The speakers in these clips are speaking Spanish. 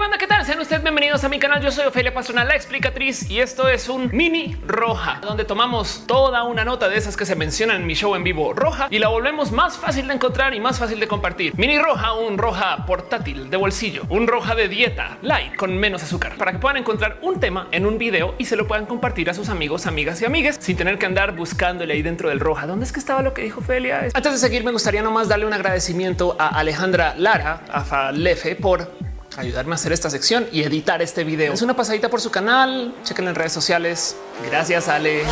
banda, ¿qué tal? Sean ustedes bienvenidos a mi canal. Yo soy Ofelia Pastrana, la explicatriz, y esto es un mini roja, donde tomamos toda una nota de esas que se mencionan en mi show en vivo roja y la volvemos más fácil de encontrar y más fácil de compartir. Mini roja, un roja portátil de bolsillo, un roja de dieta light con menos azúcar para que puedan encontrar un tema en un video y se lo puedan compartir a sus amigos, amigas y amigues sin tener que andar buscándole ahí dentro del roja. ¿Dónde es que estaba lo que dijo Ofelia? Antes de seguir, me gustaría nomás darle un agradecimiento a Alejandra Lara, a Falefe, por ayudarme a hacer esta sección y editar este video. Es una pasadita por su canal. Chequen en redes sociales. Gracias, Ale.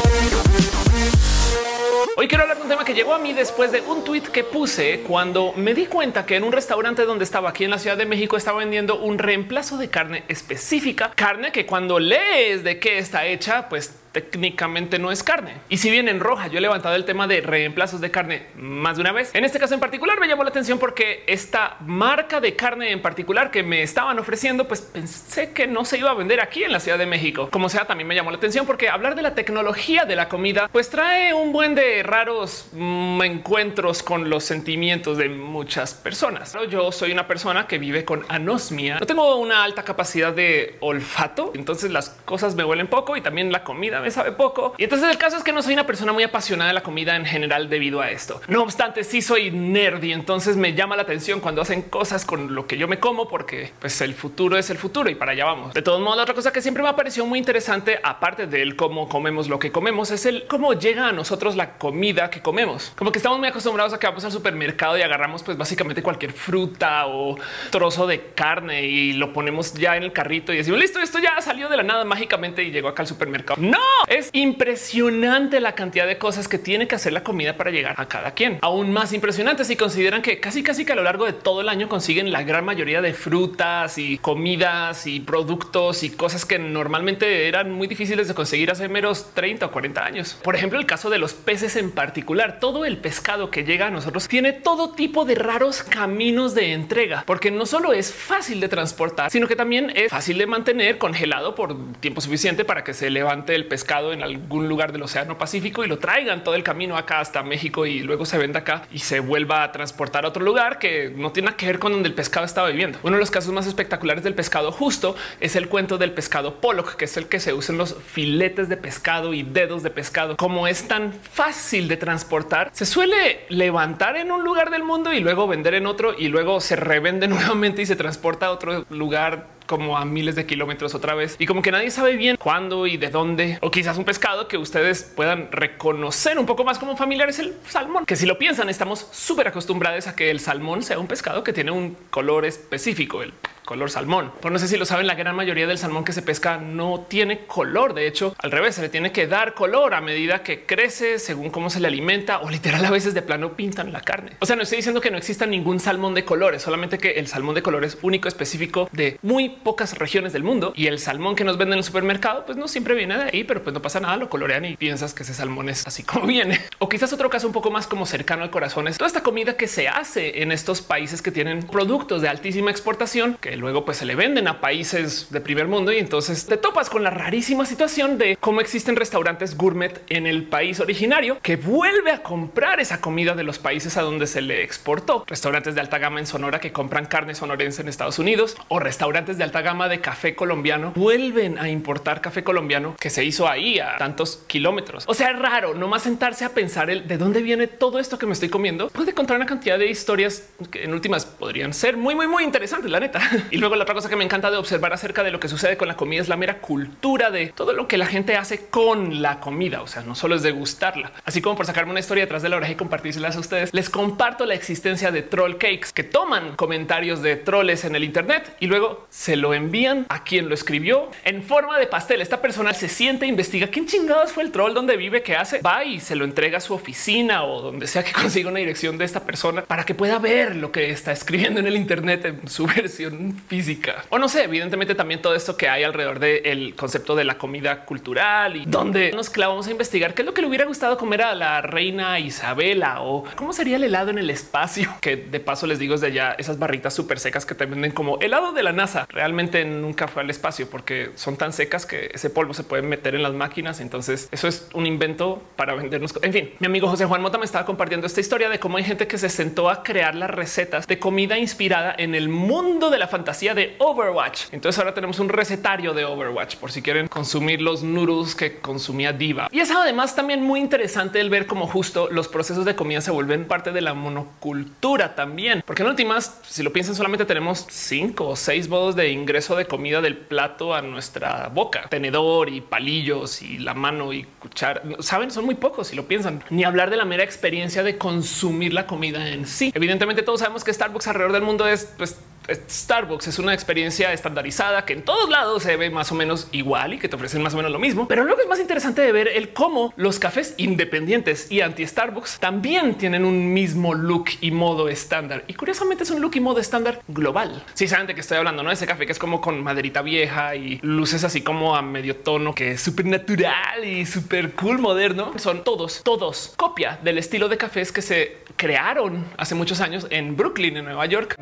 Hoy quiero hablar de un tema que llegó a mí después de un tweet que puse cuando me di cuenta que en un restaurante donde estaba aquí en la Ciudad de México estaba vendiendo un reemplazo de carne específica, carne que cuando lees de qué está hecha, pues técnicamente no es carne. Y si bien en roja yo he levantado el tema de reemplazos de carne más de una vez, en este caso en particular me llamó la atención porque esta marca de carne en particular que me estaban ofreciendo, pues pensé que no se iba a vender aquí en la Ciudad de México. Como sea, también me llamó la atención porque hablar de la tecnología de la comida, pues trae un buen de raros mm, encuentros con los sentimientos de muchas personas. Yo soy una persona que vive con anosmia. No tengo una alta capacidad de olfato, entonces las cosas me huelen poco y también la comida me sabe poco. Y entonces el caso es que no soy una persona muy apasionada de la comida en general debido a esto. No obstante, sí soy nerd y entonces me llama la atención cuando hacen cosas con lo que yo me como porque pues el futuro es el futuro y para allá vamos. De todos modos, la otra cosa que siempre me ha parecido muy interesante, aparte del cómo comemos lo que comemos, es el cómo llega a nosotros la comida que comemos. Como que estamos muy acostumbrados a que vamos al supermercado y agarramos pues básicamente cualquier fruta o trozo de carne y lo ponemos ya en el carrito y decimos listo, esto ya salió de la nada mágicamente y llegó acá al supermercado. No, es impresionante la cantidad de cosas que tiene que hacer la comida para llegar a cada quien. Aún más impresionante si consideran que casi casi que a lo largo de todo el año consiguen la gran mayoría de frutas y comidas y productos y cosas que normalmente eran muy difíciles de conseguir hace menos 30 o 40 años. Por ejemplo, el caso de los peces en particular, todo el pescado que llega a nosotros tiene todo tipo de raros caminos de entrega, porque no solo es fácil de transportar, sino que también es fácil de mantener congelado por tiempo suficiente para que se levante el pescado en algún lugar del Océano Pacífico y lo traigan todo el camino acá hasta México y luego se venda acá y se vuelva a transportar a otro lugar que no tiene que ver con donde el pescado estaba viviendo. Uno de los casos más espectaculares del pescado justo es el cuento del pescado pollock, que es el que se usa en los filetes de pescado y dedos de pescado. Como es tan fácil de transportar, se suele levantar en un lugar del mundo y luego vender en otro y luego se revende nuevamente y se transporta a otro lugar como a miles de kilómetros otra vez. Y como que nadie sabe bien cuándo y de dónde o quizás un pescado que ustedes puedan reconocer un poco más como familiar es el salmón, que si lo piensan estamos súper acostumbrados a que el salmón sea un pescado que tiene un color específico, el color salmón. Por no sé si lo saben, la gran mayoría del salmón que se pesca no tiene color. De hecho, al revés, se le tiene que dar color a medida que crece, según cómo se le alimenta o literal a veces de plano pintan la carne. O sea, no estoy diciendo que no exista ningún salmón de colores, solamente que el salmón de color es único, específico de muy pocas regiones del mundo y el salmón que nos venden en el supermercado, pues no siempre viene de ahí, pero pues no pasa nada, lo colorean y piensas que ese salmón es así como viene. O quizás otro caso un poco más como cercano al corazón es toda esta comida que se hace en estos países que tienen productos de altísima exportación que luego pues se le venden a países de primer mundo y entonces te topas con la rarísima situación de cómo existen restaurantes gourmet en el país originario que vuelve a comprar esa comida de los países a donde se le exportó. Restaurantes de alta gama en Sonora que compran carne sonorense en Estados Unidos o restaurantes de alta gama de café colombiano vuelven a importar café colombiano que se hizo ahí a tantos kilómetros. O sea, es raro nomás sentarse a pensar el de dónde viene todo esto que me estoy comiendo. Puede contar una cantidad de historias que en últimas podrían ser muy, muy, muy interesantes, la neta. Y luego la otra cosa que me encanta de observar acerca de lo que sucede con la comida es la mera cultura de todo lo que la gente hace con la comida. O sea, no solo es degustarla, así como por sacarme una historia detrás de la oreja y compartírselas a ustedes. Les comparto la existencia de troll cakes que toman comentarios de troles en el Internet y luego se lo envían a quien lo escribió en forma de pastel. Esta persona se siente, investiga quién chingados fue el troll, donde vive, qué hace, va y se lo entrega a su oficina o donde sea que consiga una dirección de esta persona para que pueda ver lo que está escribiendo en el Internet en su versión física. O no sé, evidentemente también todo esto que hay alrededor del concepto de la comida cultural y donde nos clavamos a investigar qué es lo que le hubiera gustado comer a la reina Isabela o cómo sería el helado en el espacio, que de paso les digo desde ya esas barritas súper secas que te venden como helado de la NASA. Realmente nunca fue al espacio porque son tan secas que ese polvo se puede meter en las máquinas. Entonces eso es un invento para vendernos. En fin, mi amigo José Juan Mota me estaba compartiendo esta historia de cómo hay gente que se sentó a crear las recetas de comida inspirada en el mundo de la fantasía de Overwatch. Entonces ahora tenemos un recetario de Overwatch por si quieren consumir los noodles que consumía Diva. Y es además también muy interesante el ver cómo justo los procesos de comida se vuelven parte de la monocultura también, porque en últimas, si lo piensan, solamente tenemos cinco o seis modos de ingreso de comida del plato a nuestra boca, tenedor y palillos y la mano y cuchara. Saben, son muy pocos si lo piensan, ni hablar de la mera experiencia de consumir la comida en sí. Evidentemente, todos sabemos que Starbucks alrededor del mundo es pues Starbucks es una experiencia estandarizada que en todos lados se ve más o menos igual y que te ofrecen más o menos lo mismo. Pero luego es más interesante de ver el cómo los cafés independientes y anti Starbucks también tienen un mismo look y modo estándar. Y curiosamente es un look y modo estándar global. Si saben de qué estoy hablando, no ese café que es como con maderita vieja y luces así como a medio tono, que es súper natural y súper cool moderno. Son todos, todos copia del estilo de cafés que se crearon hace muchos años en Brooklyn, en Nueva York.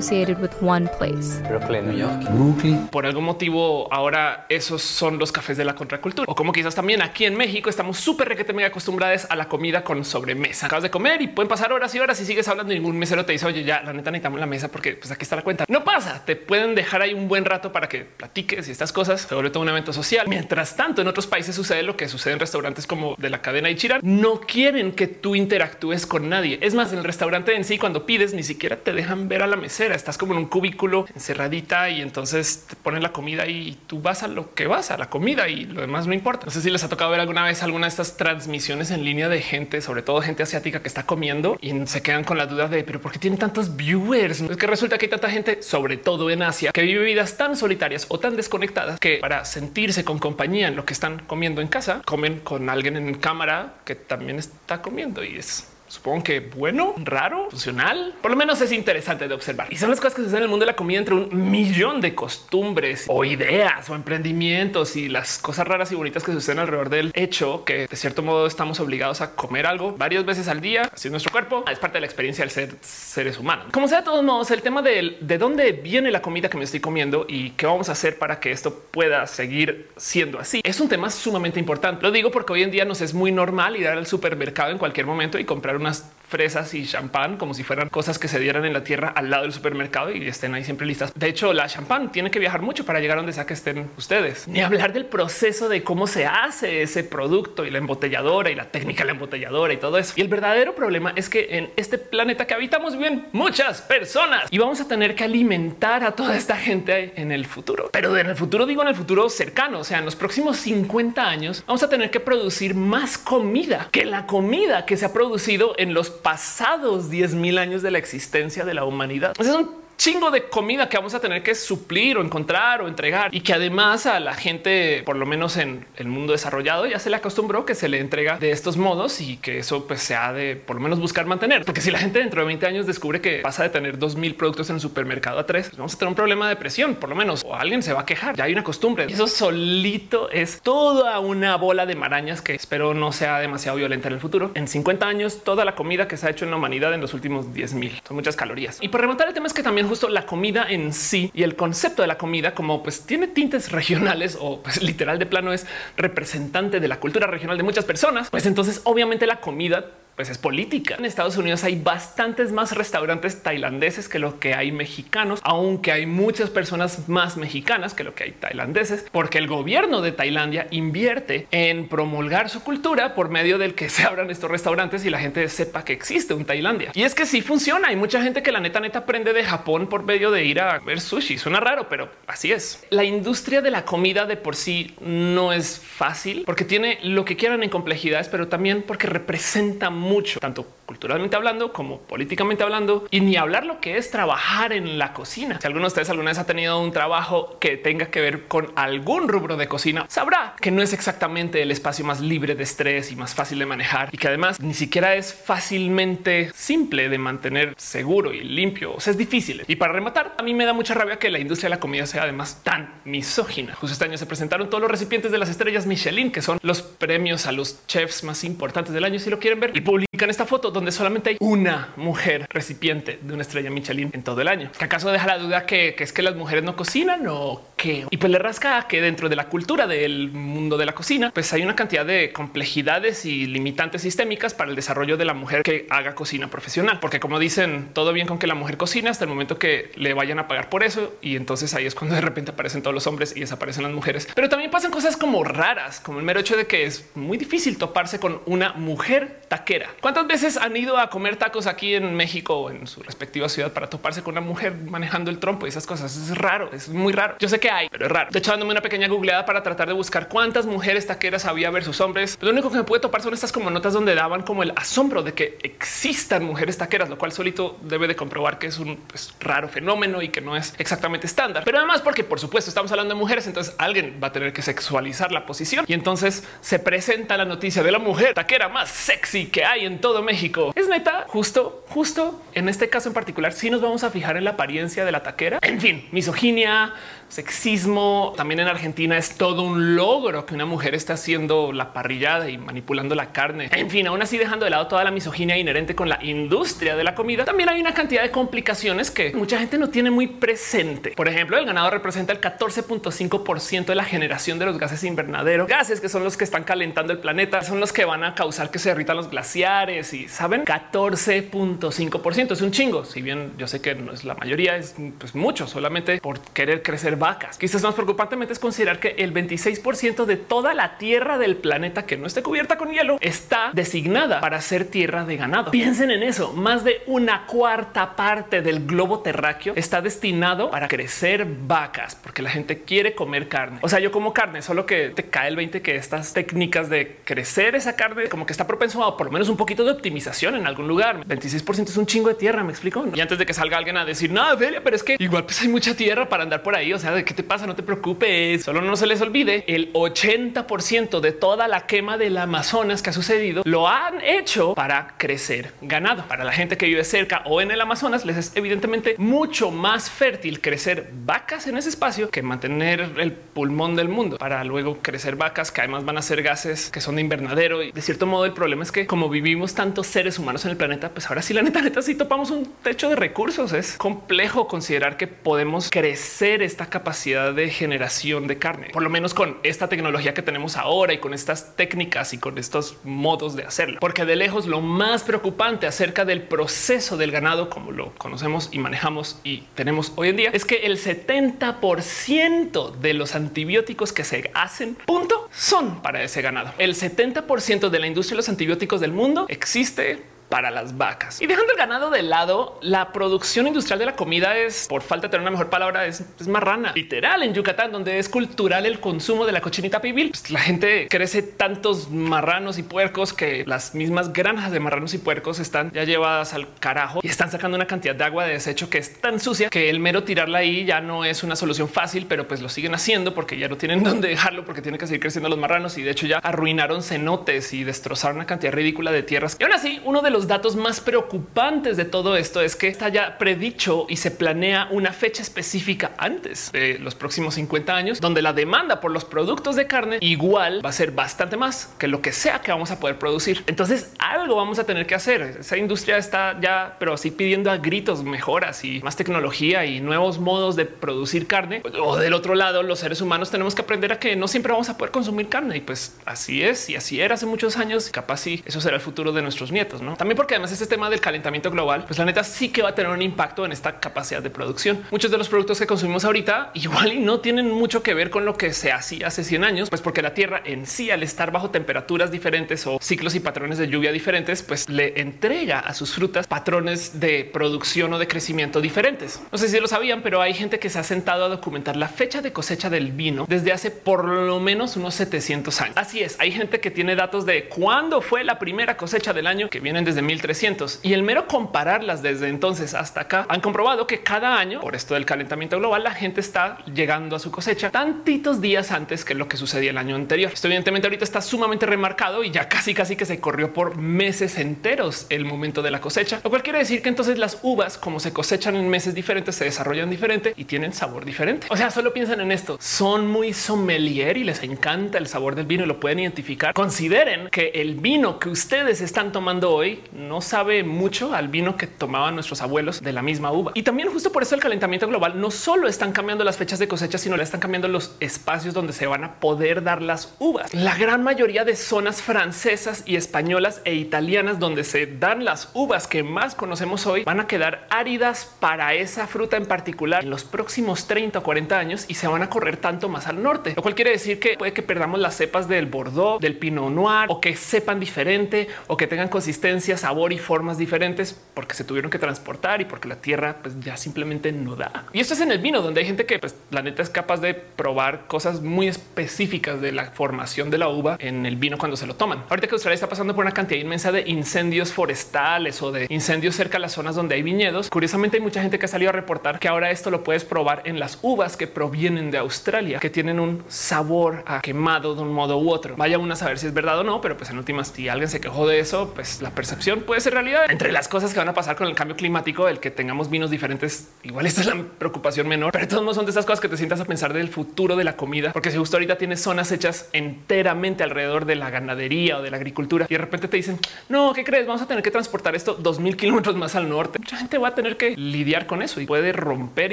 Associated with one place. Brooklyn, New York. Brooklyn. Por algún motivo, ahora esos son los cafés de la contracultura. O como quizás también aquí en México estamos súper requete mega acostumbrados a la comida con sobremesa. Acabas de comer y pueden pasar horas y horas y sigues hablando y ningún mesero te dice, oye, ya la neta necesitamos la mesa porque pues aquí está la cuenta. No pasa, te pueden dejar ahí un buen rato para que platiques y estas cosas. Se vuelve todo un evento social. Mientras tanto, en otros países sucede lo que sucede en restaurantes como de la cadena Ichiran. No quieren que tú interactúes con nadie. Es más, en el restaurante en sí, cuando pides, ni siquiera te dejan ver a la mesera. Estás como en un cubículo encerradita y entonces te ponen la comida y tú vas a lo que vas a la comida y lo demás no importa. No sé si les ha tocado ver alguna vez alguna de estas transmisiones en línea de gente, sobre todo gente asiática que está comiendo y se quedan con la duda de pero por qué tienen tantos viewers? Es que resulta que hay tanta gente, sobre todo en Asia, que vive vidas tan solitarias o tan desconectadas que para sentirse con compañía en lo que están comiendo en casa, comen con alguien en cámara que también está comiendo y es supongo que bueno, raro, funcional, por lo menos es interesante de observar. Y son las cosas que suceden en el mundo de la comida entre un millón de costumbres o ideas o emprendimientos y las cosas raras y bonitas que suceden alrededor del hecho que de cierto modo estamos obligados a comer algo varias veces al día, así es nuestro cuerpo, es parte de la experiencia del ser seres humanos. Como sea, de todos modos, el tema de, de dónde viene la comida que me estoy comiendo y qué vamos a hacer para que esto pueda seguir siendo así es un tema sumamente importante. Lo digo porque hoy en día nos es muy normal ir al supermercado en cualquier momento y comprar unas fresas y champán como si fueran cosas que se dieran en la tierra al lado del supermercado y estén ahí siempre listas. De hecho, la champán tiene que viajar mucho para llegar a donde sea que estén ustedes. Ni hablar del proceso de cómo se hace ese producto y la embotelladora y la técnica de la embotelladora y todo eso. Y el verdadero problema es que en este planeta que habitamos viven muchas personas y vamos a tener que alimentar a toda esta gente en el futuro. Pero en el futuro digo en el futuro cercano, o sea, en los próximos 50 años vamos a tener que producir más comida que la comida que se ha producido en los pasados 10 mil años de la existencia de la humanidad. es un chingo de comida que vamos a tener que suplir o encontrar o entregar y que además a la gente, por lo menos en el mundo desarrollado, ya se le acostumbró que se le entrega de estos modos y que eso pues se ha de por lo menos buscar mantener. Porque si la gente dentro de 20 años descubre que pasa de tener 2000 productos en el supermercado a tres, vamos a tener un problema de presión, por lo menos, o alguien se va a quejar. Ya hay una costumbre. Eso solito es toda una bola de marañas que espero no sea demasiado violenta en el futuro. En 50 años, toda la comida que se ha hecho en la humanidad en los últimos 10 mil son muchas calorías. Y por remontar el tema es que también justo la comida en sí y el concepto de la comida como pues tiene tintes regionales o pues literal de plano es representante de la cultura regional de muchas personas, pues entonces obviamente la comida pues es política. En Estados Unidos hay bastantes más restaurantes tailandeses que lo que hay mexicanos, aunque hay muchas personas más mexicanas que lo que hay tailandeses, porque el gobierno de Tailandia invierte en promulgar su cultura por medio del que se abran estos restaurantes y la gente sepa que existe un Tailandia. Y es que sí funciona. Hay mucha gente que la neta neta aprende de Japón por medio de ir a ver sushi. Suena raro, pero así es. La industria de la comida de por sí no es fácil porque tiene lo que quieran en complejidades, pero también porque representa mucho, tanto culturalmente hablando como políticamente hablando, y ni hablar lo que es trabajar en la cocina. Si alguno de ustedes alguna vez ha tenido un trabajo que tenga que ver con algún rubro de cocina, sabrá que no es exactamente el espacio más libre de estrés y más fácil de manejar y que además ni siquiera es fácilmente simple de mantener seguro y limpio. O sea, es difícil. Y para rematar, a mí me da mucha rabia que la industria de la comida sea además tan misógina. Justo este año se presentaron todos los recipientes de las estrellas Michelin, que son los premios a los chefs más importantes del año, si lo quieren ver, y publican esta foto donde solamente hay una mujer recipiente de una estrella Michelin en todo el año. ¿Que acaso deja la duda que, es que las mujeres no cocinan o qué? Y pues le rasca que dentro de la cultura del mundo de la cocina, pues hay una cantidad de complejidades y limitantes sistémicas para el desarrollo de la mujer que haga cocina profesional. Porque como dicen, todo bien con que la mujer cocina hasta el momento que le vayan a pagar por eso. Y entonces ahí es cuando de repente aparecen todos los hombres y desaparecen las mujeres. Pero también pasan cosas como raras, como el mero hecho de que es muy difícil toparse con una mujer taquera. ¿Cuántas veces han ido a comer tacos aquí en México o en su respectiva ciudad para toparse con una mujer manejando el trompo y esas cosas? Es raro, es muy raro. Yo sé que hay, pero es raro. De hecho, dándome una pequeña googleada para tratar de buscar cuántas mujeres taqueras había versus hombres. Lo único que me puede topar son estas como notas donde daban como el asombro de que existan mujeres taqueras, lo cual solito debe de comprobar que es un pues, raro fenómeno y que no es exactamente estándar. Pero además porque por supuesto estamos hablando de mujeres, entonces alguien va a tener que sexualizar la posición y entonces se presenta la noticia de la mujer taquera más sexy que hay en todo México. Es neta, justo, justo en este caso en particular, si nos vamos a fijar en la apariencia de la taquera. En fin, misoginia, sexismo. También en Argentina es todo un logro que una mujer está haciendo la parrillada y manipulando la carne. En fin, aún así dejando de lado toda la misoginia inherente con la industria de la comida, también hay una cantidad de complicaciones que mucha gente no tiene muy presente. Por ejemplo, el ganado representa el 14.5% de la generación de los gases invernadero, gases que son los que están calentando el planeta, son los que van a causar que se derritan los glaciares y saben 14.5% es un chingo. Si bien yo sé que no es la mayoría, es pues, mucho solamente por querer crecer vacas. Quizás más preocupantemente es considerar que el 26% de toda la tierra del planeta que no esté cubierta con hielo está designada para ser tierra de ganado. Piensen en eso. Más de una cuarta parte del globo terráqueo está destinado para crecer vacas porque la gente quiere comer carne. O sea, yo como carne, solo que te cae el 20 que estas técnicas de crecer esa carne como que está propenso a por lo menos un poquito de optimización en algún lugar. 26% es un chingo de tierra. Me explico. Y antes de que salga alguien a decir no, pero es que igual pues hay mucha tierra para andar por ahí. O sea, de qué te pasa? No te preocupes. Solo no se les olvide el 80% de toda la quema del Amazonas que ha sucedido lo han hecho para crecer ganado. Para la gente que vive cerca o en el Amazonas les es evidentemente mucho más fértil crecer vacas en ese espacio que mantener el pulmón del mundo para luego crecer vacas que además van a ser gases que son de invernadero. Y de cierto modo el problema es que como vivimos tantos seres humanos en el planeta, pues ahora sí la neta, neta, sí topamos un techo de recursos. Es complejo considerar que podemos crecer esta capacidad de generación de carne, por lo menos con esta tecnología que tenemos ahora y con estas técnicas y con estos modos de hacerlo. Porque de lejos lo más preocupante acerca del proceso del ganado, como lo conocemos y manejamos y tenemos hoy en día, es que el 70% de los antibióticos que se hacen, punto, son para ese ganado. El 70% de la industria de los antibióticos del mundo existe para las vacas. Y dejando el ganado de lado, la producción industrial de la comida es, por falta de tener una mejor palabra, es, marrana. Literal en Yucatán, donde es cultural el consumo de la cochinita pibil. Pues la gente crece tantos marranos y puercos que las mismas granjas de marranos y puercos están ya llevadas al carajo y están sacando una cantidad de agua de desecho que es tan sucia que el mero tirarla ahí ya no es una solución fácil, pero pues lo siguen haciendo porque ya no tienen dónde dejarlo porque tienen que seguir creciendo los marranos y de hecho ya arruinaron cenotes y destrozaron una cantidad ridícula de tierras. Y aún así, uno de los datos más preocupantes de todo esto es que está ya predicho y se planea una fecha específica antes de los próximos 50 años, donde la demanda por los productos de carne igual va a ser bastante más que lo que sea que vamos a poder producir. Entonces algo vamos a tener que hacer. Esa industria está ya, pero así pidiendo a gritos mejoras y más tecnología y nuevos modos de producir carne. O del otro lado, los seres humanos tenemos que aprender a que no siempre vamos a poder consumir carne y pues así es y así era hace muchos años. Capaz y eso será el futuro de nuestros nietos, no? Porque además este tema del calentamiento global, pues la neta sí que va a tener un impacto en esta capacidad de producción. Muchos de los productos que consumimos ahorita igual y no tienen mucho que ver con lo que se hacía hace 100 años, pues porque la Tierra en sí al estar bajo temperaturas diferentes o ciclos y patrones de lluvia diferentes, pues le entrega a sus frutas patrones de producción o de crecimiento diferentes. No sé si lo sabían, pero hay gente que se ha sentado a documentar la fecha de cosecha del vino desde hace por lo menos unos 700 años. Así es, hay gente que tiene datos de cuándo fue la primera cosecha del año que vienen desde 1300 y el mero compararlas desde entonces hasta acá han comprobado que cada año por esto del calentamiento global la gente está llegando a su cosecha tantitos días antes que lo que sucedía el año anterior. Esto evidentemente ahorita está sumamente remarcado y ya casi casi que se corrió por meses enteros el momento de la cosecha, lo cual quiere decir que entonces las uvas como se cosechan en meses diferentes se desarrollan diferente y tienen sabor diferente. O sea, solo piensan en esto. Son muy sommelier y les encanta el sabor del vino y lo pueden identificar. Consideren que el vino que ustedes están tomando hoy no sabe mucho al vino que tomaban nuestros abuelos de la misma uva. Y también justo por eso el calentamiento global no solo están cambiando las fechas de cosecha, sino le están cambiando los espacios donde se van a poder dar las uvas. La gran mayoría de zonas francesas y españolas e italianas donde se dan las uvas que más conocemos hoy van a quedar áridas para esa fruta en particular en los próximos 30 o 40 años y se van a correr tanto más al norte, lo cual quiere decir que puede que perdamos las cepas del Bordeaux, del Pinot Noir o que sepan diferente o que tengan consistencia, sabor y formas diferentes porque se tuvieron que transportar y porque la tierra pues ya simplemente no da. Y esto es en el vino donde hay gente que pues la neta es capaz de probar cosas muy específicas de la formación de la uva en el vino cuando se lo toman. Ahorita que Australia está pasando por una cantidad inmensa de incendios forestales o de incendios cerca de las zonas donde hay viñedos, curiosamente hay mucha gente que ha salido a reportar que ahora esto lo puedes probar en las uvas que provienen de Australia, que tienen un sabor a quemado de un modo u otro. Vaya uno a saber si es verdad o no, pero pues en últimas, si alguien se quejó de eso, pues la percepción puede ser realidad. Entre las cosas que van a pasar con el cambio climático, el que tengamos vinos diferentes, igual esta es la preocupación menor, pero todos no son de esas cosas que te sientas a pensar del futuro de la comida, porque si justo ahorita tienes zonas hechas enteramente alrededor de la ganadería o de la agricultura y de repente te dicen, no, ¿qué crees? Vamos a tener que transportar esto dos mil kilómetros más al norte. Mucha gente va a tener que lidiar con eso y puede romper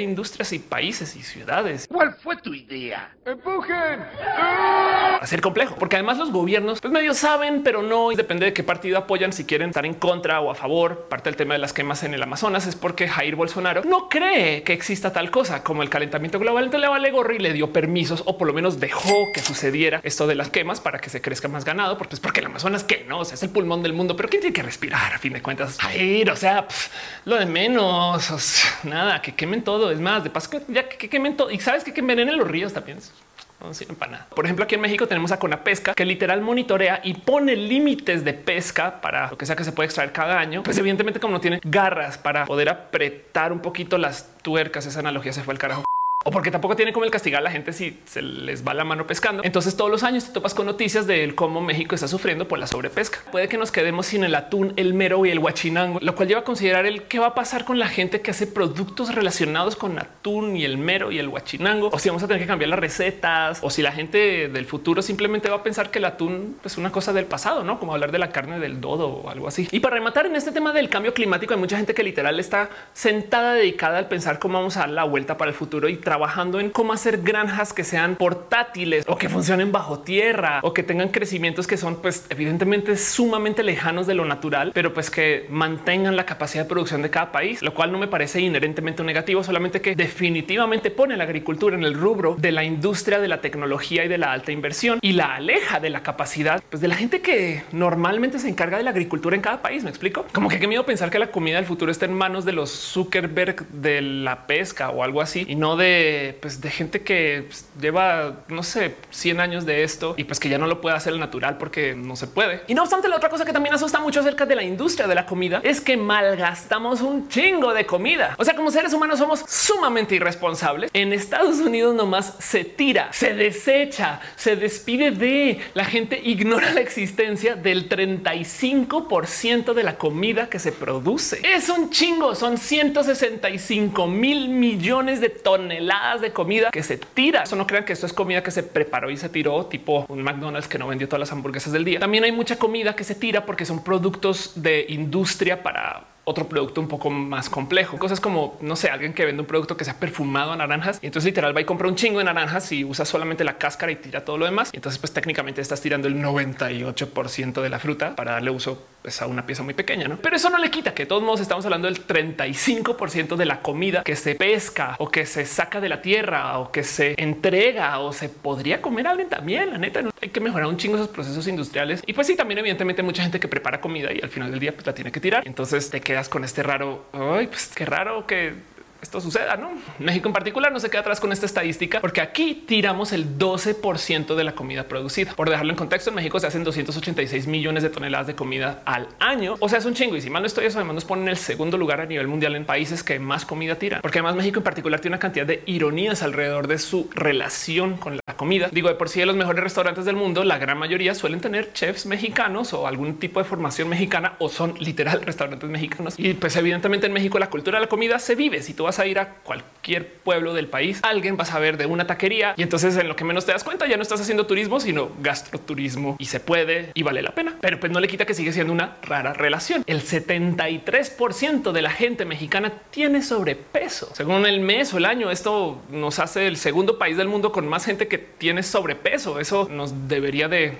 industrias y países y ciudades. ¿Cuál fue tu idea? ¡Empujen! a ser complejo, porque además los gobiernos pues medio saben, pero no y depende de qué partido apoyan. Si quieren estar en contra o a favor, parte del tema de las quemas en el Amazonas es porque Jair Bolsonaro no cree que exista tal cosa como el calentamiento global. Entonces le vale gorro y le dio permisos o por lo menos dejó que sucediera esto de las quemas para que se crezca más ganado, porque es porque el Amazonas que no sea, es el pulmón del mundo, pero quién tiene que respirar a fin de cuentas. Jair, o sea, lo de menos, nada, que quemen todo. Es más, de paso ya que, quemen todo y sabes que, que envenenen los ríos también no sirven para nada. Por ejemplo, aquí en México tenemos a Conapesca que literal monitorea y pone límites de pesca para lo que sea que se puede extraer cada año. Pues evidentemente como no tiene garras para poder apretar un poquito las tuercas, esa analogía se fue al carajo o porque tampoco tiene como el castigar a la gente si se les va la mano pescando. Entonces todos los años te topas con noticias de cómo México está sufriendo por la sobrepesca. Puede que nos quedemos sin el atún, el mero y el guachinango, lo cual lleva a considerar el qué va a pasar con la gente que hace productos relacionados con atún y el mero y el guachinango, o si vamos a tener que cambiar las recetas, o si la gente del futuro simplemente va a pensar que el atún es una cosa del pasado, no como hablar de la carne del dodo o algo así. Y para rematar en este tema del cambio climático, hay mucha gente que literal está sentada dedicada al pensar cómo vamos a dar la vuelta para el futuro y trabajando en cómo hacer granjas que sean portátiles o que funcionen bajo tierra o que tengan crecimientos que son pues evidentemente sumamente lejanos de lo natural, pero pues que mantengan la capacidad de producción de cada país, lo cual no me parece inherentemente negativo, solamente que definitivamente pone la agricultura en el rubro de la industria de la tecnología y de la alta inversión y la aleja de la capacidad pues, de la gente que normalmente se encarga de la agricultura en cada país. Me explico como que qué miedo pensar que la comida del futuro está en manos de los Zuckerberg de la pesca o algo así y no de pues, de gente que pues, lleva, no sé, 100 años de esto y pues que ya no lo puede hacer el natural porque no se puede. Y no obstante, la otra cosa que también asusta mucho acerca de la industria de la comida es que malgastamos un chingo de comida. O sea, como seres humanos somos sumamente irresponsables. En Estados Unidos nomás se tira, se desecha, se despide de la gente ignora la existencia del 35% de la comida que se produce. Es un chingo, son 165 mil millones de toneladas de comida que se tira. Eso no crean que esto es comida que se preparó y se tiró, tipo un McDonald's que no vendió todas las hamburguesas del día. También hay mucha comida que se tira porque son productos de industria para otro producto un poco más complejo. Cosas como, no sé, alguien que vende un producto que sea perfumado a naranjas y entonces literal va y compra un chingo de naranjas y usa solamente la cáscara y tira todo lo demás. Y entonces pues técnicamente estás tirando el 98% de la fruta para darle uso pues, a una pieza muy pequeña, ¿no? Pero eso no le quita que de todos modos estamos hablando del 35% de la comida que se pesca o que se saca de la tierra o que se entrega o se podría comer alguien también. La neta, ¿no? hay que mejorar un chingo esos procesos industriales. Y pues sí, también evidentemente mucha gente que prepara comida y al final del día pues la tiene que tirar. Entonces te queda con este raro. Ay, pues qué raro que esto suceda. No México en particular no se queda atrás con esta estadística porque aquí tiramos el 12% de la comida producida. Por dejarlo en contexto, en México se hacen 286 millones de toneladas de comida al año. O sea, es un chingo. Y si mal no estoy, eso además nos pone en el segundo lugar a nivel mundial en países que más comida tiran, porque además México en particular tiene una cantidad de ironías alrededor de su relación con la comida. Digo, de por sí de los mejores restaurantes del mundo, la gran mayoría suelen tener chefs mexicanos o algún tipo de formación mexicana o son literal restaurantes mexicanos. Y pues evidentemente en México la cultura de la comida se vive. Si tú vas a ir a cualquier pueblo del país, alguien vas a ver de una taquería y entonces en lo que menos te das cuenta ya no estás haciendo turismo, sino gastroturismo y se puede y vale la pena. Pero pues no le quita que sigue siendo una rara relación. El 73% de la gente mexicana tiene sobrepeso. Según el mes o el año, esto nos hace el segundo país del mundo con más gente que tiene sobrepeso. Eso nos debería de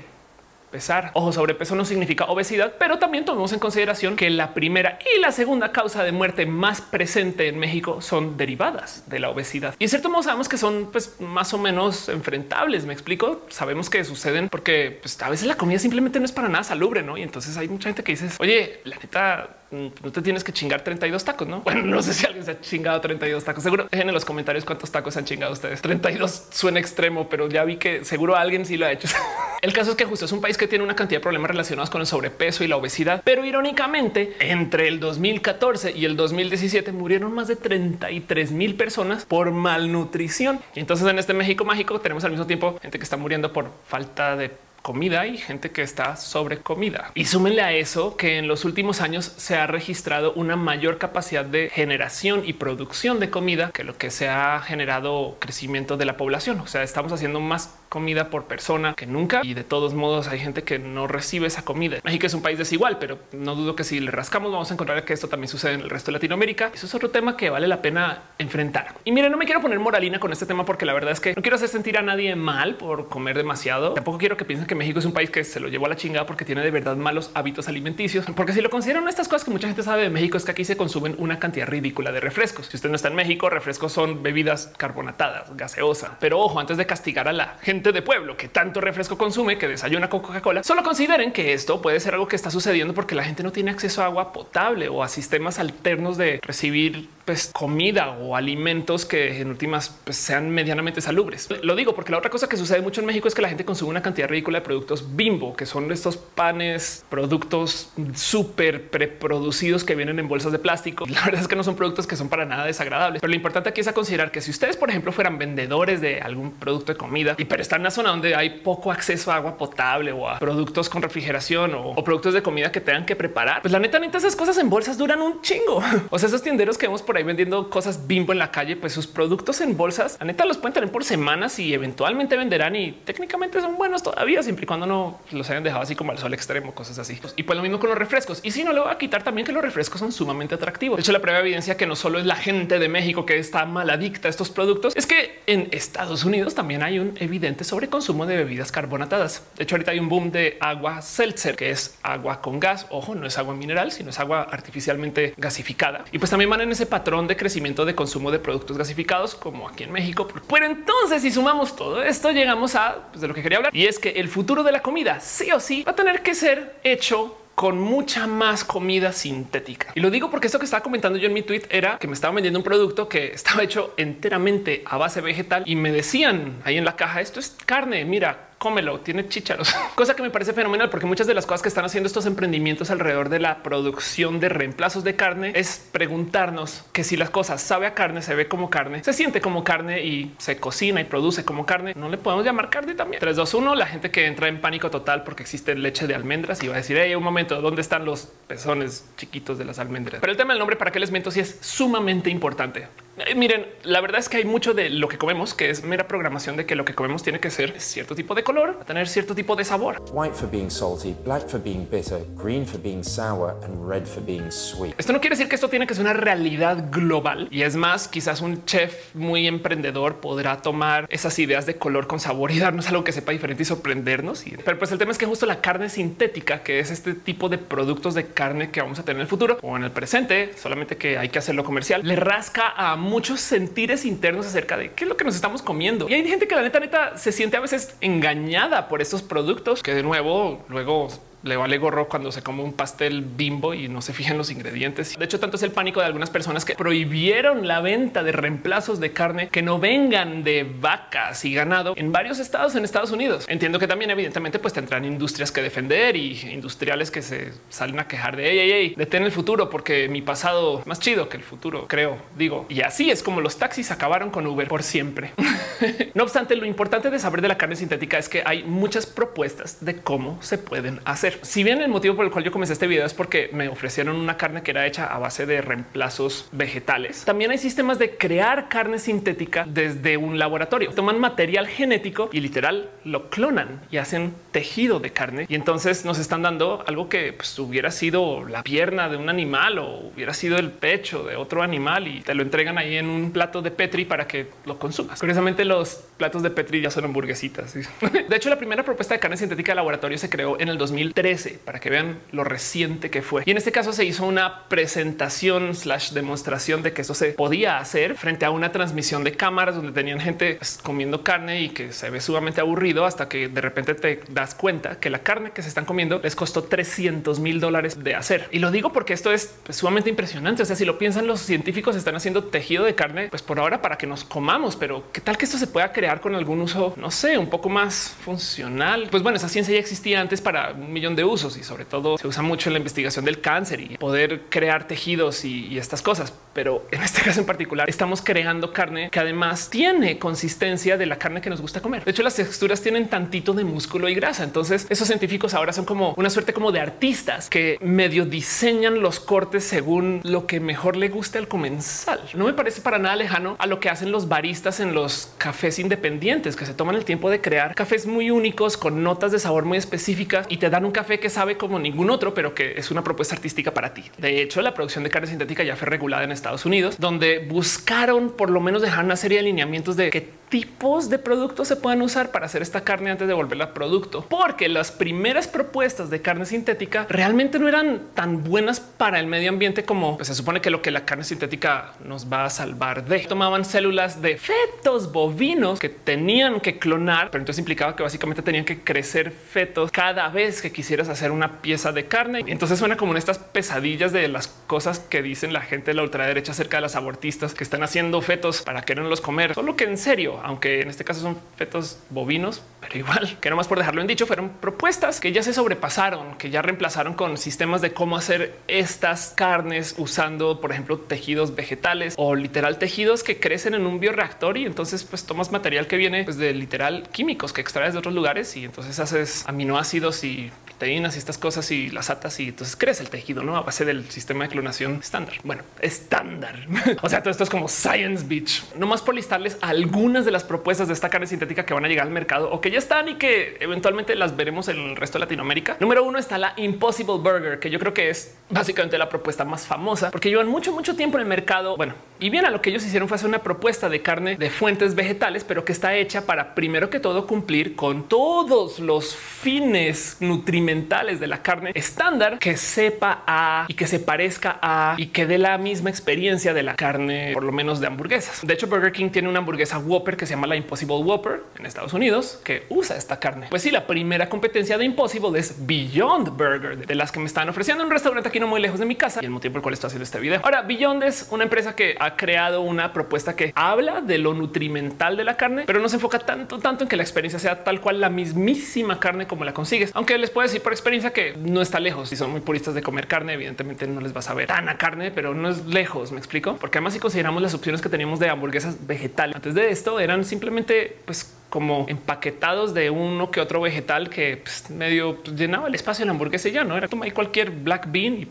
pesar. Ojo, sobrepeso no significa obesidad, pero también tomemos en consideración que la primera y la segunda causa de muerte más presente en México son derivadas de la obesidad. Y en cierto modo sabemos que son pues, más o menos enfrentables. Me explico. Sabemos que suceden porque pues, a veces la comida simplemente no es para nada salubre, no? Y entonces hay mucha gente que dice, oye, la neta Mm, no te tienes que chingar 32 tacos, no? Bueno, no sé si alguien se ha chingado 32 tacos. Seguro dejen en los comentarios cuántos tacos han chingado ustedes. 32 suena extremo, pero ya vi que seguro alguien sí lo ha hecho. el caso es que justo es un país que tiene una cantidad de problemas relacionados con el sobrepeso y la obesidad, pero irónicamente entre el 2014 y el 2017 murieron más de 33 mil personas por malnutrición. Y entonces en este México mágico tenemos al mismo tiempo gente que está muriendo por falta de comida y gente que está sobre comida. Y súmenle a eso que en los últimos años se ha registrado una mayor capacidad de generación y producción de comida que lo que se ha generado crecimiento de la población. O sea, estamos haciendo más comida por persona que nunca y de todos modos hay gente que no recibe esa comida. México es un país desigual, pero no dudo que si le rascamos vamos a encontrar que esto también sucede en el resto de Latinoamérica. Eso es otro tema que vale la pena enfrentar. Y miren, no me quiero poner moralina con este tema porque la verdad es que no quiero hacer sentir a nadie mal por comer demasiado. Tampoco quiero que piensen que México es un país que se lo llevó a la chingada porque tiene de verdad malos hábitos alimenticios. Porque si lo consideran estas cosas que mucha gente sabe de México es que aquí se consumen una cantidad ridícula de refrescos. Si usted no está en México, refrescos son bebidas carbonatadas, gaseosa. Pero ojo, antes de castigar a la gente de pueblo que tanto refresco consume, que desayuna con Coca-Cola, solo consideren que esto puede ser algo que está sucediendo porque la gente no tiene acceso a agua potable o a sistemas alternos de recibir pues, comida o alimentos que en últimas pues, sean medianamente salubres. Lo digo porque la otra cosa que sucede mucho en México es que la gente consume una cantidad ridícula de productos bimbo, que son estos panes, productos súper preproducidos que vienen en bolsas de plástico. La verdad es que no son productos que son para nada desagradables, pero lo importante aquí es a considerar que si ustedes, por ejemplo, fueran vendedores de algún producto de comida y pero están en una zona donde hay poco acceso a agua potable o a productos con refrigeración o, productos de comida que tengan que preparar. Pues la neta, neta, esas cosas en bolsas duran un chingo. O sea, esos tienderos que vemos por ahí vendiendo cosas bimbo en la calle, pues sus productos en bolsas, la neta los pueden tener por semanas y eventualmente venderán y técnicamente son buenos todavía, siempre y cuando no los hayan dejado así como al sol extremo, cosas así. Y pues lo mismo con los refrescos. Y si no, le voy a quitar también que los refrescos son sumamente atractivos. De hecho, la prueba evidencia que no solo es la gente de México que está mal adicta a estos productos, es que en Estados Unidos también hay un evidente sobreconsumo de bebidas carbonatadas. De hecho, ahorita hay un boom de agua seltzer, que es agua con gas. Ojo, no es agua mineral, sino es agua artificialmente gasificada. Y pues también van en ese patrón de crecimiento de consumo de productos gasificados, como aquí en México. Pero entonces, si sumamos todo esto, llegamos a pues, de lo que quería hablar y es que el futuro de la comida sí o sí va a tener que ser hecho con mucha más comida sintética. Y lo digo porque esto que estaba comentando yo en mi tweet era que me estaba vendiendo un producto que estaba hecho enteramente a base vegetal y me decían ahí en la caja, esto es carne, mira, cómelo, tiene chícharos, cosa que me parece fenomenal porque muchas de las cosas que están haciendo estos emprendimientos alrededor de la producción de reemplazos de carne es preguntarnos que si las cosas sabe a carne, se ve como carne, se siente como carne y se cocina y produce como carne, no le podemos llamar carne también. 3, 2, 1, la gente que entra en pánico total porque existe leche de almendras y va a decir, hey, un momento, ¿dónde están los pezones chiquitos de las almendras? Pero el tema del nombre, para que les miento, si es sumamente importante. Eh, miren, la verdad es que hay mucho de lo que comemos que es mera programación de que lo que comemos tiene que ser cierto tipo de color, tener cierto tipo de sabor. White for being salty, black for being bitter, green for being sour and red for being sweet. Esto no quiere decir que esto tiene que ser una realidad global y es más, quizás un chef muy emprendedor podrá tomar esas ideas de color con sabor y darnos algo que sepa diferente y sorprendernos. Pero pues el tema es que justo la carne sintética, que es este tipo de productos de carne que vamos a tener en el futuro o en el presente, solamente que hay que hacerlo comercial, le rasca a muchos sentires internos acerca de qué es lo que nos estamos comiendo. Y hay gente que la neta neta se siente a veces engañada por estos productos que de nuevo luego le vale gorro cuando se come un pastel bimbo y no se fijan los ingredientes. De hecho, tanto es el pánico de algunas personas que prohibieron la venta de reemplazos de carne que no vengan de vacas y ganado en varios estados en Estados Unidos. Entiendo que también evidentemente pues tendrán industrias que defender y industriales que se salen a quejar de ey, ey, ey, detén el futuro porque mi pasado más chido que el futuro, creo, digo. Y así es como los taxis acabaron con Uber por siempre. no obstante, lo importante de saber de la carne sintética es que hay muchas propuestas de cómo se pueden hacer. Si bien el motivo por el cual yo comencé este video es porque me ofrecieron una carne que era hecha a base de reemplazos vegetales, también hay sistemas de crear carne sintética desde un laboratorio. Toman material genético y literal lo clonan y hacen tejido de carne. Y entonces nos están dando algo que pues, hubiera sido la pierna de un animal o hubiera sido el pecho de otro animal y te lo entregan ahí en un plato de Petri para que lo consumas. Curiosamente, los platos de Petri ya son hamburguesitas. De hecho, la primera propuesta de carne sintética de laboratorio se creó en el 2013 para que vean lo reciente que fue. Y en este caso se hizo una presentación slash demostración de que eso se podía hacer frente a una transmisión de cámaras donde tenían gente pues, comiendo carne y que se ve sumamente aburrido hasta que de repente te das cuenta que la carne que se están comiendo les costó 300 mil dólares de hacer. Y lo digo porque esto es pues, sumamente impresionante. O sea, si lo piensan, los científicos están haciendo tejido de carne, pues por ahora para que nos comamos, pero qué tal que esto se pueda crear con algún uso, no sé, un poco más funcional. Pues bueno, esa ciencia ya existía antes para un millón de usos y sobre todo se usa mucho en la investigación del cáncer y poder crear tejidos y, estas cosas. Pero en este caso en particular estamos creando carne que además tiene consistencia de la carne que nos gusta comer. De hecho, las texturas tienen tantito de músculo y grasa. Entonces esos científicos ahora son como una suerte como de artistas que medio diseñan los cortes según lo que mejor le guste al comensal. No me parece para nada lejano a lo que hacen los baristas en los cafés independientes que se toman el tiempo de crear cafés muy únicos con notas de sabor muy específicas y te dan un café que sabe como ningún otro, pero que es una propuesta artística para ti. De hecho, la producción de carne sintética ya fue regulada en Estados Unidos, donde buscaron por lo menos dejar una serie de alineamientos de qué tipos de productos se pueden usar para hacer esta carne antes de volverla producto, porque las primeras propuestas de carne sintética realmente no eran tan buenas para el medio ambiente como pues, se supone que lo que la carne sintética nos va a salvar de. Tomaban células de fetos bovinos que tenían que clonar, pero entonces implicaba que básicamente tenían que crecer fetos cada vez que quisieras hacer una pieza de carne. Entonces suena como en estas pesadillas de las cosas que dicen la gente de la ultraderecha acerca de las abortistas que están haciendo fetos para quererlos comer. Solo que en serio, aunque en este caso son fetos bovinos, pero igual que no más por dejarlo en dicho, fueron propuestas que ya se sobrepasaron, que ya reemplazaron con sistemas de cómo hacer estas carnes usando, por ejemplo, tejidos vegetales o literal tejidos que crecen en un bioreactor y entonces pues tomas material que viene pues, de literal químicos que extraes de otros lugares y entonces haces aminoácidos y proteínas y estas cosas y las atas y entonces crece el tejido, ¿no? A base del sistema de clonación estándar. Bueno, estándar. o sea, todo esto es como Science Beach. No más por listarles algunas de las propuestas de esta carne sintética que van a llegar al mercado o que ya están y que eventualmente las veremos en el resto de Latinoamérica. Número uno está la Impossible Burger, que yo creo que es básicamente la propuesta más famosa porque llevan mucho, mucho tiempo en el mercado. Bueno, y bien a lo que ellos hicieron fue hacer una propuesta de carne de fuentes vegetales, pero que está hecha para primero que todo cumplir con todos los fines nutrimentales de la carne estándar que sepa a y que se parezca a y que dé la misma experiencia de la carne, por lo menos de hamburguesas. De hecho, Burger King tiene una hamburguesa Whopper que se llama la Impossible Whopper en Estados Unidos que usa esta carne. Pues sí, la primera competencia de Impossible es Beyond Burger, de las que me están ofreciendo un restaurante aquí no muy lejos de mi casa y el motivo por el cual estoy haciendo este video. Ahora, Beyond es una empresa que ha creado una propuesta que habla de lo nutrimental de la carne, pero no se enfoca tanto, tanto en que la experiencia sea tal cual la mismísima carne como la consigues. Aunque les puedo decir por experiencia que no está lejos. Si son muy puristas de comer carne, evidentemente no les vas a ver tan a carne, pero no es lejos. Me explico, porque además si consideramos las opciones que teníamos de hamburguesas vegetales antes de esto eran simplemente pues como empaquetados de uno que otro vegetal que pues, medio pues, llenaba el espacio en la hamburguesa ya no era toma ahí cualquier black bean y,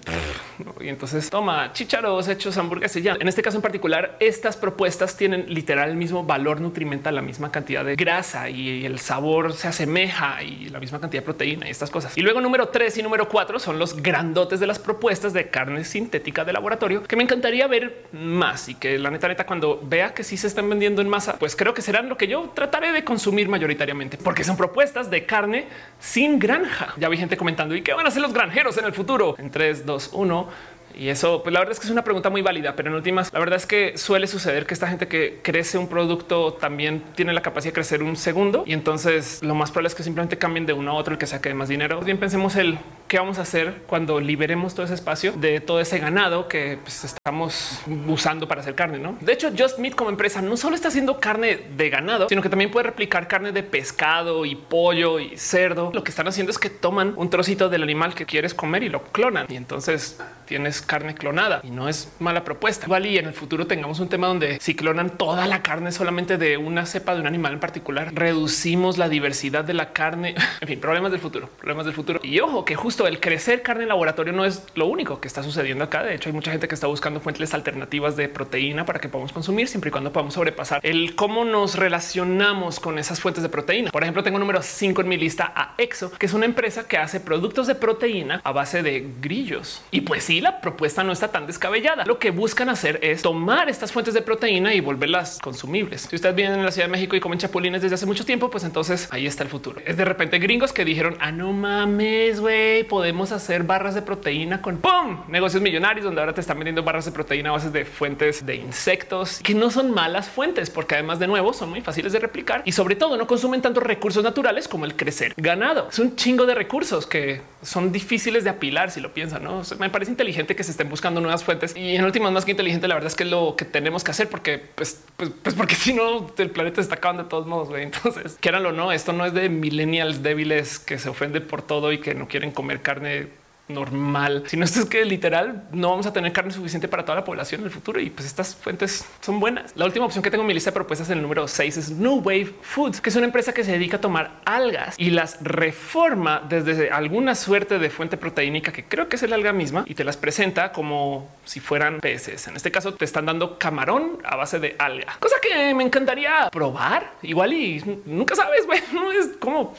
entonces toma chicharos hechos hamburguesa ya. En este caso en particular, estas propuestas tienen literal el mismo valor nutrimental, la misma cantidad de grasa y el sabor se asemeja y la misma cantidad de proteína y estas cosas. Y luego número tres y número cuatro son los grandotes de las propuestas de carne sintética de laboratorio que me encantaría ver más y que la neta neta cuando vea que sí se están vendiendo en masa, pues creo que serán lo que yo trataré de consumir mayoritariamente, porque son propuestas de carne sin granja. Ya vi gente comentando y qué van a hacer los granjeros en el futuro. En 3, 2, 1 Y eso, pues la verdad es que es una pregunta muy válida, pero en últimas, la verdad es que suele suceder que esta gente que crece un producto también tiene la capacidad de crecer un segundo y entonces lo más probable es que simplemente cambien de uno a otro el que saque más dinero. Bien pensemos el qué vamos a hacer cuando liberemos todo ese espacio de todo ese ganado que pues, estamos usando para hacer carne. ¿no? De hecho, Just Meat como empresa no solo está haciendo carne de ganado, sino que también puede replicar carne de pescado y pollo y cerdo. Lo que están haciendo es que toman un trocito del animal que quieres comer y lo clonan y entonces tienes carne clonada y no es mala propuesta. Igual y en el futuro tengamos un tema donde si clonan toda la carne solamente de una cepa de un animal en particular, reducimos la diversidad de la carne. En fin, problemas del futuro, problemas del futuro. Y ojo que justo el crecer carne en laboratorio no es lo único que está sucediendo acá. De hecho, hay mucha gente que está buscando fuentes alternativas de proteína para que podamos consumir siempre y cuando podamos sobrepasar el cómo nos relacionamos con esas fuentes de proteína. Por ejemplo, tengo número 5 en mi lista a Exo, que es una empresa que hace productos de proteína a base de grillos. Y pues sí, la propuesta no está tan descabellada. Lo que buscan hacer es tomar estas fuentes de proteína y volverlas consumibles. Si ustedes vienen en la Ciudad de México y comen chapulines desde hace mucho tiempo, pues entonces ahí está el futuro. Es de repente gringos que dijeron, ah, no mames, güey, podemos hacer barras de proteína con ¡pum! negocios millonarios donde ahora te están vendiendo barras de proteína a bases de fuentes de insectos que no son malas fuentes, porque además de nuevo son muy fáciles de replicar y sobre todo no consumen tantos recursos naturales como el crecer ganado. Es un chingo de recursos que son difíciles de apilar si lo piensan. No me parece inteligente que se estén buscando nuevas fuentes y en últimas más que inteligente, la verdad es que es lo que tenemos que hacer porque pues, pues, pues porque si no el planeta se está acabando de todos modos. Entonces, quieran o no, esto no es de millennials débiles que se ofenden por todo y que no quieren comer carne normal, sino esto es que literal no vamos a tener carne suficiente para toda la población en el futuro y pues estas fuentes son buenas. La última opción que tengo en mi lista de propuestas en el número 6 es New Wave Foods, que es una empresa que se dedica a tomar algas y las reforma desde alguna suerte de fuente proteínica que creo que es el alga misma y te las presenta como si fueran peces. En este caso te están dando camarón a base de alga, cosa que me encantaría probar igual y nunca sabes, güey, no es como,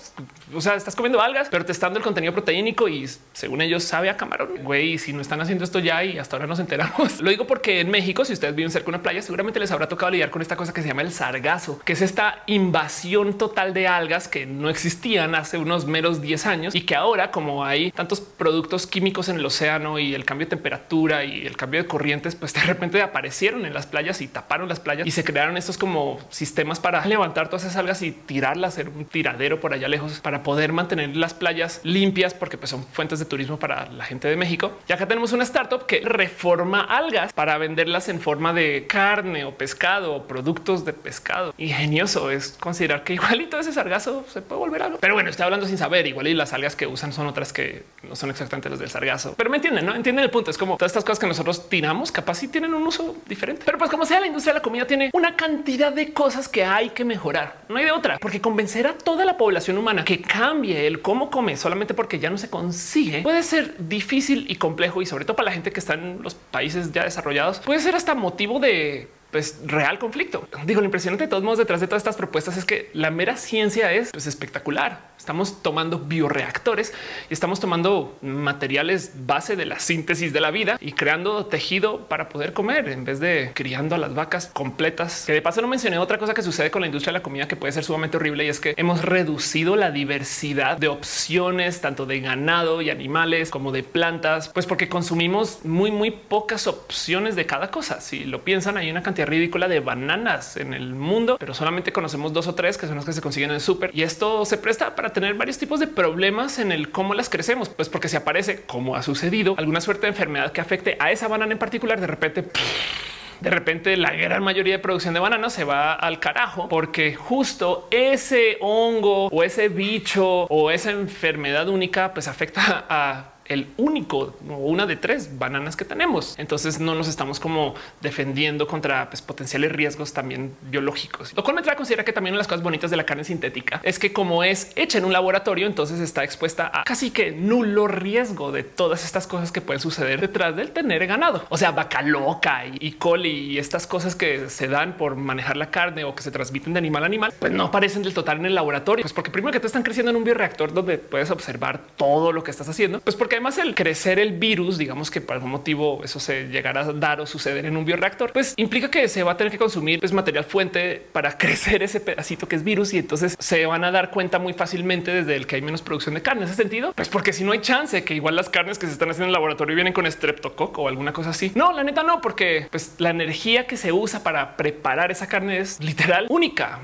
o sea, estás comiendo algas, pero te están dando el contenido proteínico y según ellos sabe a camarón. Güey, si no están haciendo esto ya y hasta ahora nos enteramos. Lo digo porque en México, si ustedes viven cerca de una playa, seguramente les habrá tocado lidiar con esta cosa que se llama el sargazo, que es esta invasión total de algas que no existían hace unos meros 10 años y que ahora, como hay tantos productos químicos en el océano y el cambio de temperatura y el cambio de corrientes, pues de repente aparecieron en las playas y taparon las playas y se crearon estos como sistemas para levantar todas esas algas y tirarlas en un tiradero por allá lejos para poder mantener las playas limpias porque pues, son fuentes de turismo la gente de México. Ya acá tenemos una startup que reforma algas para venderlas en forma de carne o pescado o productos de pescado. Ingenioso es considerar que igualito ese sargazo se puede volver algo. Pero bueno, estoy hablando sin saber. Igual y las algas que usan son otras que no son exactamente las del sargazo. Pero me entienden, no entienden el punto. Es como todas estas cosas que nosotros tiramos, capaz si tienen un uso diferente. Pero pues como sea, la industria de la comida tiene una cantidad de cosas que hay que mejorar. No hay de otra, porque convencer a toda la población humana que cambie el cómo come solamente porque ya no se consigue puede ser difícil y complejo y sobre todo para la gente que está en los países ya desarrollados puede ser hasta motivo de pues real conflicto. Digo, lo impresionante de todos modos detrás de todas estas propuestas es que la mera ciencia es pues, espectacular. Estamos tomando bioreactores y estamos tomando materiales base de la síntesis de la vida y creando tejido para poder comer en vez de criando a las vacas completas. Que de paso no mencioné otra cosa que sucede con la industria de la comida que puede ser sumamente horrible y es que hemos reducido la diversidad de opciones tanto de ganado y animales como de plantas, pues porque consumimos muy, muy pocas opciones de cada cosa. Si lo piensan, hay una cantidad ridícula de bananas en el mundo, pero solamente conocemos dos o tres que son las que se consiguen en el súper. Y esto se presta para tener varios tipos de problemas en el cómo las crecemos, pues porque si aparece, como ha sucedido, alguna suerte de enfermedad que afecte a esa banana en particular, de repente... de repente la gran mayoría de producción de bananas se va al carajo porque justo ese hongo o ese bicho o esa enfermedad única pues afecta a el único o una de tres bananas que tenemos. Entonces no nos estamos como defendiendo contra pues, potenciales riesgos también biológicos. Lo cual me trae a considerar que también una de las cosas bonitas de la carne sintética es que como es hecha en un laboratorio, entonces está expuesta a casi que nulo riesgo de todas estas cosas que pueden suceder detrás del tener ganado. O sea, vaca loca y, coli y estas cosas que se dan por manejar la carne o que se transmiten de animal a animal, pues no aparecen del total en el laboratorio. Pues porque primero que te están creciendo en un bioreactor donde puedes observar todo lo que estás haciendo, pues porque además el crecer el virus, digamos que por algún motivo eso se llegará a dar o suceder en un bioreactor, pues implica que se va a tener que consumir pues, material fuente para crecer ese pedacito que es virus y entonces se van a dar cuenta muy fácilmente desde el que hay menos producción de carne. En ese sentido, pues porque si no hay chance que igual las carnes que se están haciendo en el laboratorio vienen con streptococo o alguna cosa así. No, la neta no, porque pues la energía que se usa para preparar esa carne es literal única,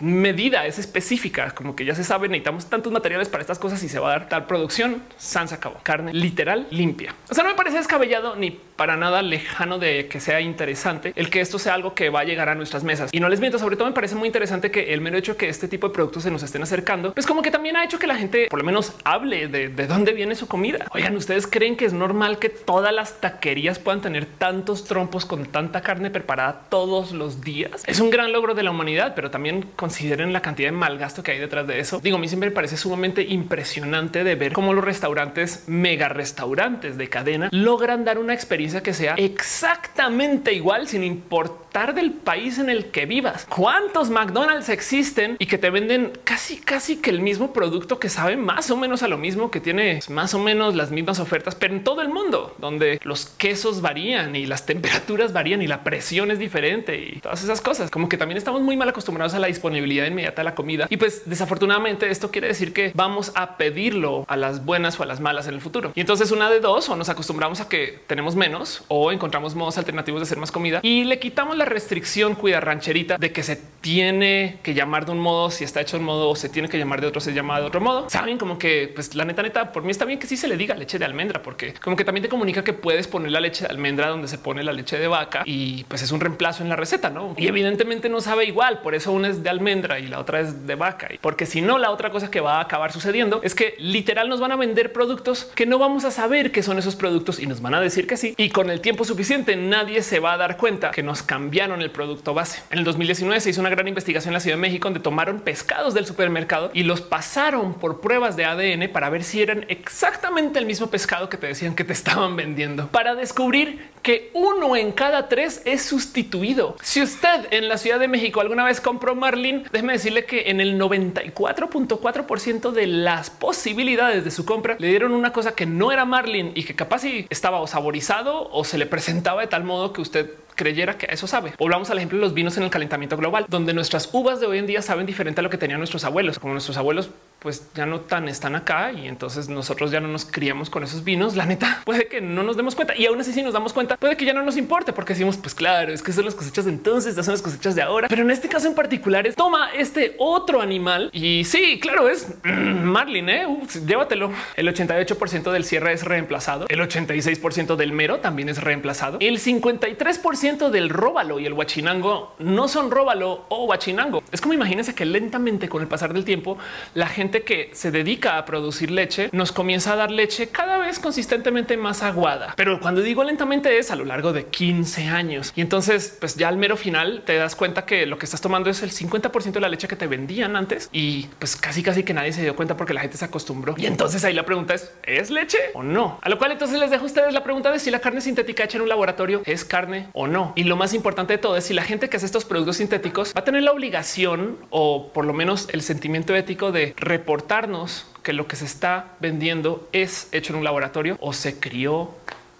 medida, es específica, como que ya se sabe, necesitamos tantos materiales para estas cosas y se va a dar tal producción. Sans Carne literal limpia. O sea, no me parece descabellado ni para nada lejano de que sea interesante el que esto sea algo que va a llegar a nuestras mesas. Y no les miento, sobre todo me parece muy interesante que el mero hecho que este tipo de productos se nos estén acercando, pues como que también ha hecho que la gente por lo menos hable de, de dónde viene su comida. Oigan, ¿ustedes creen que es normal que todas las taquerías puedan tener tantos trompos con tanta carne preparada todos los días? Es un gran logro de la humanidad, pero también consideren la cantidad de malgasto que hay detrás de eso. Digo, a mí siempre me parece sumamente impresionante de ver cómo los restaurantes, mega restaurantes de cadena, logran dar una experiencia que sea exactamente igual sin importar del país en el que vivas. ¿Cuántos McDonald's existen y que te venden casi, casi que el mismo producto que sabe más o menos a lo mismo, que tiene más o menos las mismas ofertas, pero en todo el mundo, donde los quesos varían y las temperaturas varían y la presión es diferente y todas esas cosas? Como que también estamos muy mal acostumbrados a la disponibilidad inmediata de la comida. Y pues desafortunadamente esto quiere decir que vamos a pedirlo a las buenas o a las malas en el futuro. Y entonces una de dos o nos acostumbramos a que tenemos menos o encontramos modos alternativos de hacer más comida y le quitamos la restricción cuida rancherita de que se tiene que llamar de un modo si está hecho de un modo o se tiene que llamar de otro se llama de otro modo. Saben como que pues la neta neta por mí está bien que sí se le diga leche de almendra porque como que también te comunica que puedes poner la leche de almendra donde se pone la leche de vaca y pues es un reemplazo en la receta, ¿no? Y evidentemente no sabe igual, por eso una es de almendra y la otra es de vaca. Porque si no, la otra cosa que va a acabar sucediendo es que literal nos van a vender productos que no vamos a saber qué son esos productos y nos van a decir que sí. Con el tiempo suficiente nadie se va a dar cuenta que nos cambiaron el producto base. En el 2019 se hizo una gran investigación en la Ciudad de México donde tomaron pescados del supermercado y los pasaron por pruebas de ADN para ver si eran exactamente el mismo pescado que te decían que te estaban vendiendo para descubrir que uno en cada tres es sustituido. Si usted en la Ciudad de México alguna vez compró Marlin, déjeme decirle que en el 94.4% de las posibilidades de su compra le dieron una cosa que no era Marlin y que capaz si estaba o saborizado o se le presentaba de tal modo que usted creyera que eso sabe. Volvamos al ejemplo de los vinos en el calentamiento global, donde nuestras uvas de hoy en día saben diferente a lo que tenían nuestros abuelos, como nuestros abuelos pues ya no tan están acá y entonces nosotros ya no nos criamos con esos vinos. La neta puede que no nos demos cuenta y aún así si nos damos cuenta puede que ya no nos importe porque decimos pues claro es que son las cosechas de entonces, ya son las cosechas de ahora. Pero en este caso en particular es toma este otro animal y sí, claro es mm, Marlin, ¿eh? Llévatelo. El 88% del cierre es reemplazado. El 86% del mero también es reemplazado. El 53% del róbalo y el huachinango no son róbalo o huachinango. Es como imagínense que lentamente con el pasar del tiempo la gente que se dedica a producir leche nos comienza a dar leche cada vez consistentemente más aguada. Pero cuando digo lentamente es a lo largo de 15 años. Y entonces, pues ya al mero final te das cuenta que lo que estás tomando es el 50% de la leche que te vendían antes y pues casi casi que nadie se dio cuenta porque la gente se acostumbró. Y entonces ahí la pregunta es, ¿es leche o no? A lo cual entonces les dejo a ustedes la pregunta de si la carne sintética hecha en un laboratorio es carne o no. Y lo más importante de todo es si la gente que hace estos productos sintéticos va a tener la obligación o por lo menos el sentimiento ético de reportarnos que lo que se está vendiendo es hecho en un laboratorio o se crió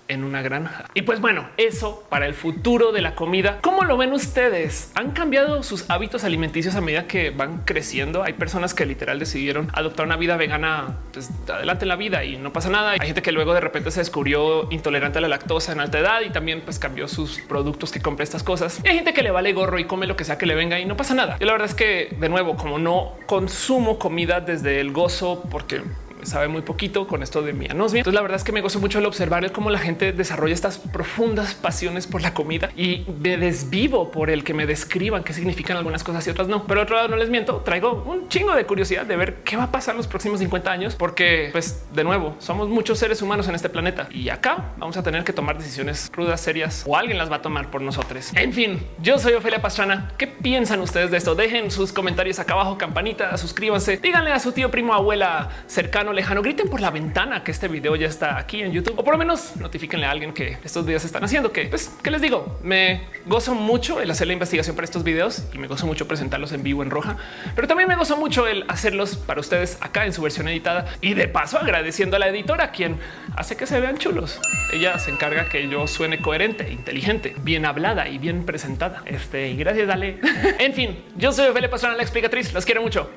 en una granja. Y pues bueno, eso para el futuro de la comida. ¿Cómo lo ven ustedes? ¿Han cambiado sus hábitos alimenticios a medida que van creciendo? Hay personas que literal decidieron adoptar una vida vegana pues, adelante en la vida y no pasa nada. Hay gente que luego de repente se descubrió intolerante a la lactosa en alta edad y también pues cambió sus productos que compra estas cosas. Y hay gente que le vale gorro y come lo que sea que le venga y no pasa nada. Yo la verdad es que de nuevo, como no consumo comida desde el gozo, porque sabe muy poquito con esto de mi anosmia. Entonces la verdad es que me gozo mucho el observar cómo la gente desarrolla estas profundas pasiones por la comida y me desvivo por el que me describan qué significan algunas cosas y otras no. Pero otro lado no les miento, traigo un chingo de curiosidad de ver qué va a pasar en los próximos 50 años, porque pues de nuevo somos muchos seres humanos en este planeta y acá vamos a tener que tomar decisiones rudas, serias o alguien las va a tomar por nosotros. En fin, yo soy Ofelia Pastrana. ¿Qué piensan ustedes de esto? Dejen sus comentarios acá abajo, campanita, suscríbanse, díganle a su tío, primo, abuela, cercano, lejano, griten por la ventana que este video ya está aquí en YouTube o por lo menos notifíquenle a alguien que estos videos están haciendo. Que pues, ¿qué les digo? Me gozo mucho el hacer la investigación para estos videos y me gozo mucho presentarlos en vivo en roja, pero también me gozo mucho el hacerlos para ustedes acá en su versión editada y de paso agradeciendo a la editora quien hace que se vean chulos. Ella se encarga que yo suene coherente, inteligente, bien hablada y bien presentada. Este y gracias, dale. en fin, yo soy Ophelia Pastrana, la explicatriz. Los quiero mucho.